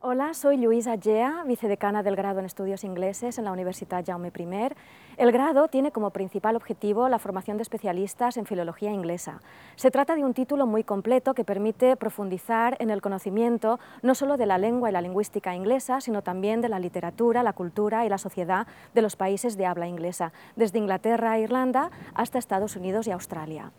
Hola, soy Luisa Gea, vicedecana del grado en Estudios Ingleses en la Universidad Jaume I. El grado tiene como principal objetivo la formación de especialistas en filología inglesa. Se trata de un título muy completo que permite profundizar en el conocimiento no solo de la lengua y la lingüística inglesa, sino también de la literatura, la cultura y la sociedad de los países de habla inglesa, desde Inglaterra e Irlanda hasta Estados Unidos y Australia.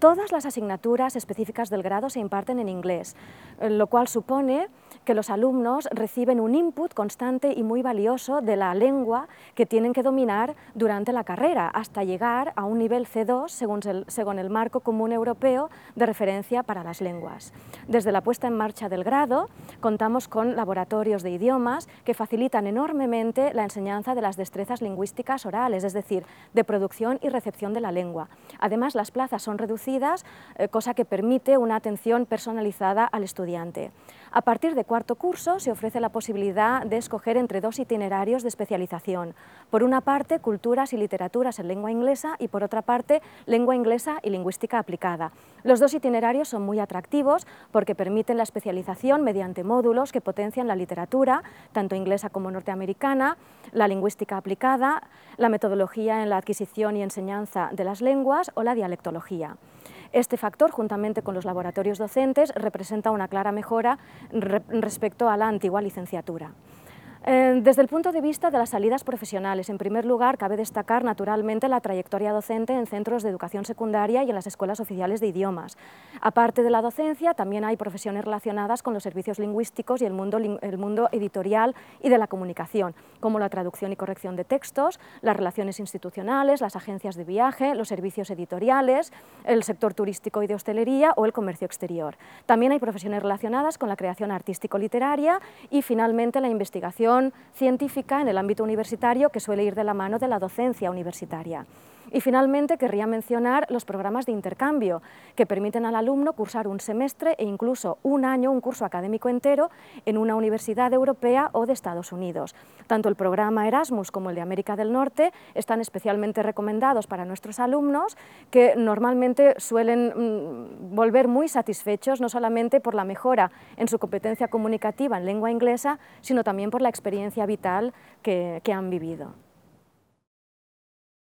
Todas las asignaturas específicas del grado se imparten en inglés, lo cual supone que los alumnos reciben un input constante y muy valioso de la lengua que tienen que dominar durante la carrera, hasta llegar a un nivel C2 según el, según el marco común europeo de referencia para las lenguas. Desde la puesta en marcha del grado, contamos con laboratorios de idiomas que facilitan enormemente la enseñanza de las destrezas lingüísticas orales, es decir, de producción y recepción de la lengua. Además, las plazas son reducidas eh, cosa que permite una atención personalizada al estudiante. A partir de cuarto curso se ofrece la posibilidad de escoger entre dos itinerarios de especialización. Por una parte, culturas y literaturas en lengua inglesa y por otra parte, lengua inglesa y lingüística aplicada. Los dos itinerarios son muy atractivos porque permiten la especialización mediante módulos que potencian la literatura, tanto inglesa como norteamericana, la lingüística aplicada, la metodología en la adquisición y enseñanza de las lenguas o la dialectología. Este factor, juntamente con los laboratorios docentes, representa una clara mejora respecto a la antigua licenciatura. Eh, desde el punto de vista de las salidas profesionales, en primer lugar, cabe destacar naturalmente la trayectoria docente en centros de educación secundaria y en las escuelas oficiales de idiomas. Aparte de la docencia, también hay profesiones relacionadas con los servicios lingüísticos y el mundo, el mundo editorial y de la comunicación, como la traducción y corrección de textos, las relaciones institucionales, las agencias de viaje, los servicios editoriales, el sector turístico y de hostelería o el comercio exterior. También hay profesiones relacionadas con la creación artístico-literaria y, finalmente, la investigación científica en el ámbito universitario que suele ir de la mano de la docencia universitaria. Y finalmente querría mencionar los programas de intercambio que permiten al alumno cursar un semestre e incluso un año, un curso académico entero en una universidad europea o de Estados Unidos. Tanto el programa Erasmus como el de América del Norte están especialmente recomendados para nuestros alumnos que normalmente suelen mm, volver muy satisfechos no solamente por la mejora en su competencia comunicativa en lengua inglesa, sino también por la experiencia vital que, que han vivido.